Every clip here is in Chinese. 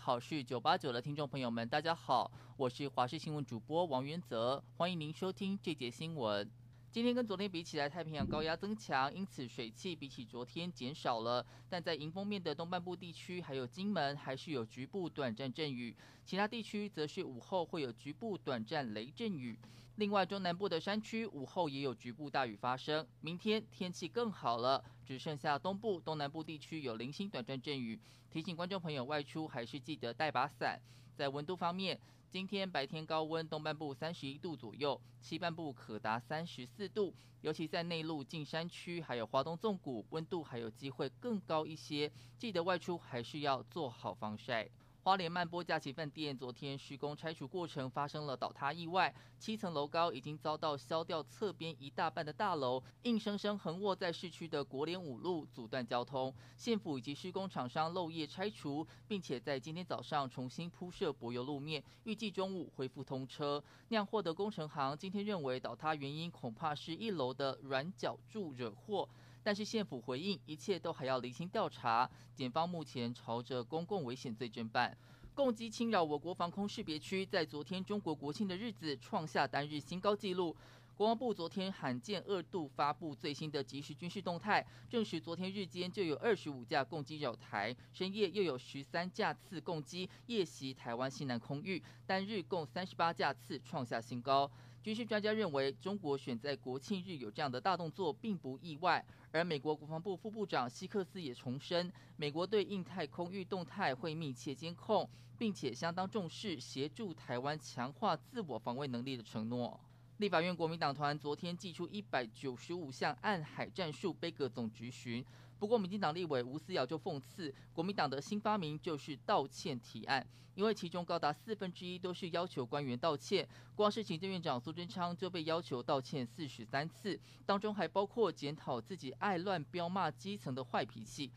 好事九八九的听众朋友们，大家好，我是华视新闻主播王元泽，欢迎您收听这节新闻。今天跟昨天比起来，太平洋高压增强，因此水汽比起昨天减少了。但在迎风面的东半部地区，还有金门，还是有局部短暂阵雨；其他地区则是午后会有局部短暂雷阵雨。另外，中南部的山区午后也有局部大雨发生。明天天气更好了，只剩下东部、东南部地区有零星短暂阵雨。提醒观众朋友外出还是记得带把伞。在温度方面，今天白天高温，东半部三十一度左右，西半部可达三十四度，尤其在内陆近山区，还有华东纵谷，温度还有机会更高一些。记得外出还是要做好防晒。花莲曼波假期饭店昨天施工拆除过程发生了倒塌意外，七层楼高已经遭到削掉侧边一大半的大楼，硬生生横卧在市区的国联五路，阻断交通。县府以及施工厂商漏夜拆除，并且在今天早上重新铺设柏油路面，预计中午恢复通车。酿祸的工程行今天认为倒塌原因恐怕是一楼的软脚柱惹祸。但是县府回应，一切都还要厘清调查。检方目前朝着公共危险罪侦办。共机侵扰我国防空识别区，在昨天中国国庆的日子创下单日新高纪录。国防部昨天罕见二度发布最新的即时军事动态，证实昨天日间就有二十五架共机扰台，深夜又有十三架次共机夜袭台湾西南空域，单日共三十八架次创下新高。军事专家认为，中国选在国庆日有这样的大动作并不意外。而美国国防部副部长希克斯也重申，美国对印太空域动态会密切监控，并且相当重视协助台湾强化自我防卫能力的承诺。立法院国民党团昨天祭出一百九十五项暗海战术杯葛总质询，不过民进党立委吴思瑶就讽刺，国民党的新发明就是道歉提案，因为其中高达四分之一都是要求官员道歉，光是行政院长苏贞昌就被要求道歉四十三次，当中还包括检讨自己爱乱标骂基层的坏脾气。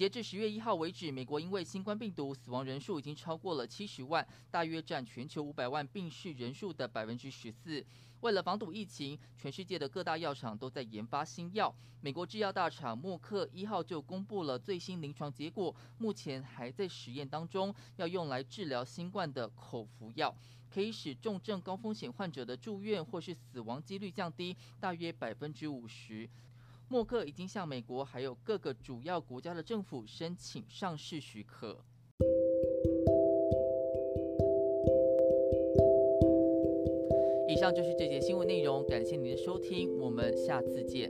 截至十月一号为止，美国因为新冠病毒死亡人数已经超过了七十万，大约占全球五百万病逝人数的百分之十四。为了防堵疫情，全世界的各大药厂都在研发新药。美国制药大厂默克一号就公布了最新临床结果，目前还在实验当中，要用来治疗新冠的口服药，可以使重症高风险患者的住院或是死亡几率降低大约百分之五十。默克已经向美国还有各个主要国家的政府申请上市许可。以上就是这节新闻内容，感谢您的收听，我们下次见。